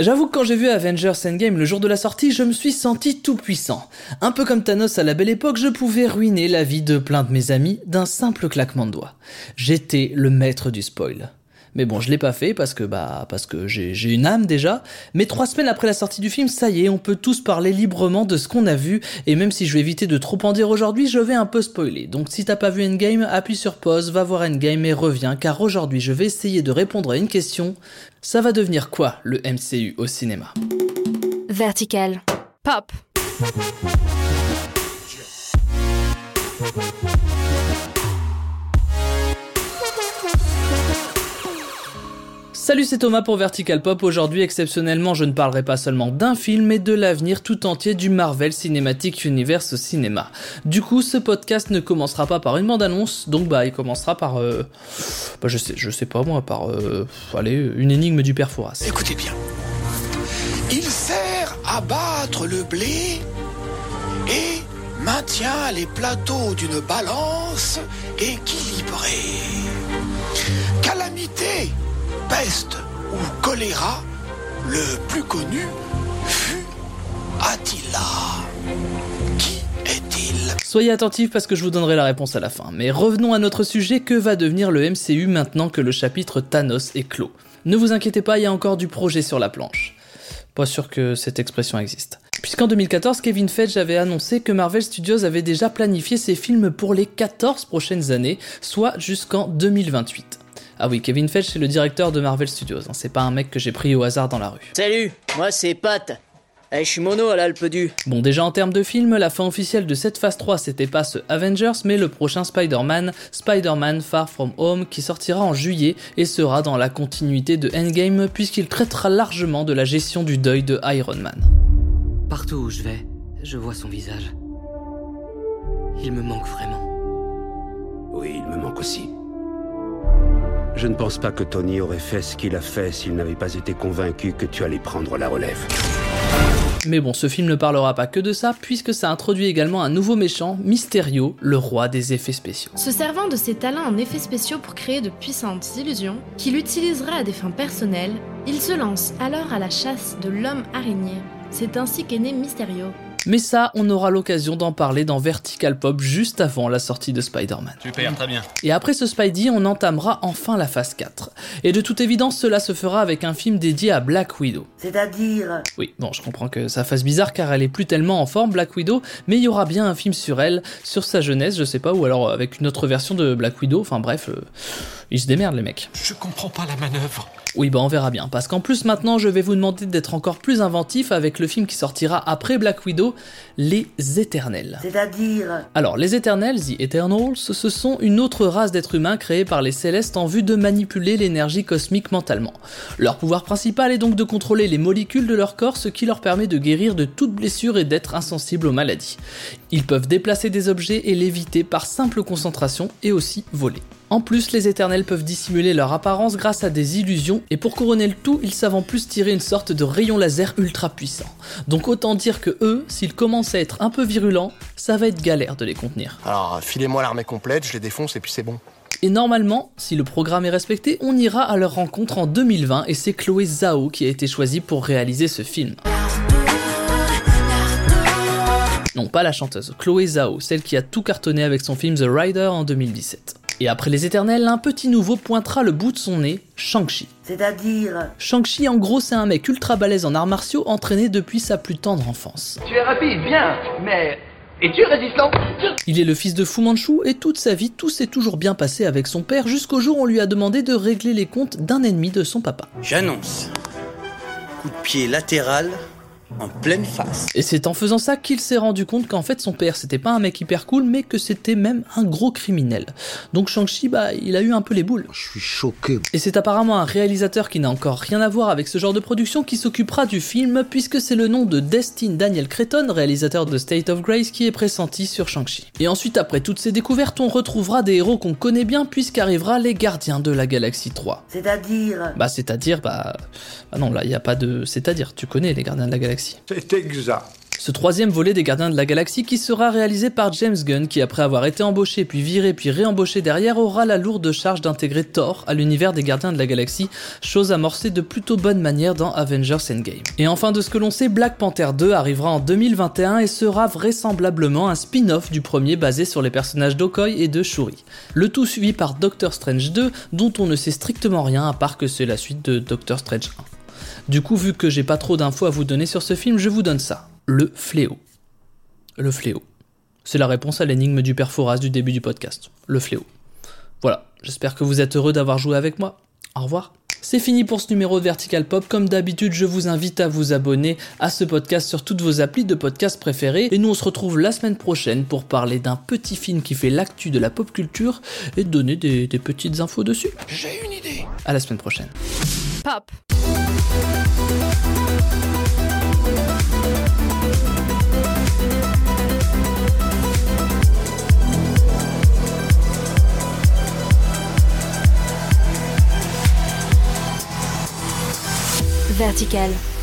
J'avoue que quand j'ai vu Avengers Endgame le jour de la sortie, je me suis senti tout puissant. Un peu comme Thanos à la belle époque, je pouvais ruiner la vie de plein de mes amis d'un simple claquement de doigts. J'étais le maître du spoil. Mais bon, je l'ai pas fait parce que bah parce que j'ai une âme déjà. Mais trois semaines après la sortie du film, ça y est, on peut tous parler librement de ce qu'on a vu. Et même si je vais éviter de trop en dire aujourd'hui, je vais un peu spoiler. Donc si t'as pas vu Endgame, appuie sur pause, va voir Endgame et reviens, car aujourd'hui je vais essayer de répondre à une question. Ça va devenir quoi le MCU au cinéma? Vertical. Pop. Salut, c'est Thomas pour Vertical Pop. Aujourd'hui, exceptionnellement, je ne parlerai pas seulement d'un film, mais de l'avenir tout entier du Marvel Cinematic Universe au cinéma. Du coup, ce podcast ne commencera pas par une bande-annonce, donc bah, il commencera par, euh, bah, je sais, je sais pas moi, par, euh, allez, une énigme du père Fouras. Écoutez bien. Il sert à battre le blé et maintient les plateaux d'une balance équilibrée. Calamité peste ou choléra, le plus connu fut Attila. Qui est-il? Soyez attentifs parce que je vous donnerai la réponse à la fin. Mais revenons à notre sujet, que va devenir le MCU maintenant que le chapitre Thanos est clos? Ne vous inquiétez pas, il y a encore du projet sur la planche. Pas sûr que cette expression existe. Puisqu'en 2014, Kevin Feige avait annoncé que Marvel Studios avait déjà planifié ses films pour les 14 prochaines années, soit jusqu'en 2028. Ah oui, Kevin Feige, c'est le directeur de Marvel Studios. Hein. C'est pas un mec que j'ai pris au hasard dans la rue. Salut, moi c'est Pat. Eh, je suis mono à l'Alpe du. Bon, déjà en termes de film, la fin officielle de cette phase 3, c'était pas ce Avengers, mais le prochain Spider-Man, Spider-Man Far From Home, qui sortira en juillet et sera dans la continuité de Endgame, puisqu'il traitera largement de la gestion du deuil de Iron Man. Partout où je vais, je vois son visage. Il me manque vraiment. Oui, il me manque aussi. Je ne pense pas que Tony aurait fait ce qu'il a fait s'il n'avait pas été convaincu que tu allais prendre la relève. Mais bon, ce film ne parlera pas que de ça, puisque ça introduit également un nouveau méchant, Mysterio, le roi des effets spéciaux. Se servant de ses talents en effets spéciaux pour créer de puissantes illusions, qu'il utilisera à des fins personnelles, il se lance alors à la chasse de l'homme araignée. C'est ainsi qu'est né Mysterio, mais ça, on aura l'occasion d'en parler dans Vertical Pop juste avant la sortie de Spider-Man. Super, très bien. Et après ce Spidey, on entamera enfin la phase 4. Et de toute évidence, cela se fera avec un film dédié à Black Widow. C'est-à-dire Oui, bon, je comprends que ça fasse bizarre car elle est plus tellement en forme, Black Widow, mais il y aura bien un film sur elle, sur sa jeunesse, je sais pas, ou alors avec une autre version de Black Widow, enfin bref, euh, ils se démerdent les mecs. Je comprends pas la manœuvre. Oui, bah on verra bien, parce qu'en plus maintenant je vais vous demander d'être encore plus inventif avec le film qui sortira après Black Widow, Les Éternels. C'est-à-dire Alors, les Éternels, The Eternals, ce sont une autre race d'êtres humains créés par les Célestes en vue de manipuler l'énergie cosmique mentalement. Leur pouvoir principal est donc de contrôler les molécules de leur corps, ce qui leur permet de guérir de toute blessure et d'être insensibles aux maladies. Ils peuvent déplacer des objets et l'éviter par simple concentration et aussi voler. En plus, les éternels peuvent dissimuler leur apparence grâce à des illusions, et pour couronner le tout, ils savent en plus tirer une sorte de rayon laser ultra puissant. Donc autant dire que eux, s'ils commencent à être un peu virulents, ça va être galère de les contenir. Alors, filez-moi l'armée complète, je les défonce et puis c'est bon. Et normalement, si le programme est respecté, on ira à leur rencontre en 2020 et c'est Chloé Zhao qui a été choisie pour réaliser ce film. Non, pas la chanteuse, Chloé Zhao, celle qui a tout cartonné avec son film The Rider en 2017. Et après les éternels, un petit nouveau pointera le bout de son nez, Shang-Chi. C'est-à-dire Shang-Chi, en gros, c'est un mec ultra balèze en arts martiaux entraîné depuis sa plus tendre enfance. Tu es rapide, bien, mais es-tu résistant? Il est le fils de Fu Manchu et toute sa vie, tout s'est toujours bien passé avec son père jusqu'au jour où on lui a demandé de régler les comptes d'un ennemi de son papa. J'annonce. Coup de pied latéral en pleine face. Et c'est en faisant ça qu'il s'est rendu compte qu'en fait son père c'était pas un mec hyper cool mais que c'était même un gros criminel. Donc Shang-Chi bah il a eu un peu les boules. Je suis choqué. Et c'est apparemment un réalisateur qui n'a encore rien à voir avec ce genre de production qui s'occupera du film puisque c'est le nom de Destin Daniel Cretton, réalisateur de State of Grace qui est pressenti sur Shang-Chi. Et ensuite après toutes ces découvertes on retrouvera des héros qu'on connaît bien puisqu'arrivera les Gardiens de la Galaxie 3. C'est-à-dire? Bah c'est-à-dire bah... bah non là il y a pas de c'est-à-dire tu connais les Gardiens de la Galaxie. C'est exact. Ce troisième volet des Gardiens de la Galaxie qui sera réalisé par James Gunn qui après avoir été embauché puis viré puis réembauché derrière aura la lourde charge d'intégrer Thor à l'univers des Gardiens de la Galaxie, chose amorcée de plutôt bonne manière dans Avengers Endgame. Et enfin de ce que l'on sait, Black Panther 2 arrivera en 2021 et sera vraisemblablement un spin-off du premier basé sur les personnages d'Okoy et de Shuri. Le tout suivi par Doctor Strange 2 dont on ne sait strictement rien à part que c'est la suite de Doctor Strange 1. Du coup, vu que j'ai pas trop d'infos à vous donner sur ce film, je vous donne ça. Le fléau. Le fléau. C'est la réponse à l'énigme du père Fouras du début du podcast. Le fléau. Voilà, j'espère que vous êtes heureux d'avoir joué avec moi. Au revoir. C'est fini pour ce numéro de Vertical Pop. Comme d'habitude, je vous invite à vous abonner à ce podcast sur toutes vos applis de podcast préférés. Et nous, on se retrouve la semaine prochaine pour parler d'un petit film qui fait l'actu de la pop culture et donner des, des petites infos dessus. J'ai une idée. À la semaine prochaine. Pop. Vertical.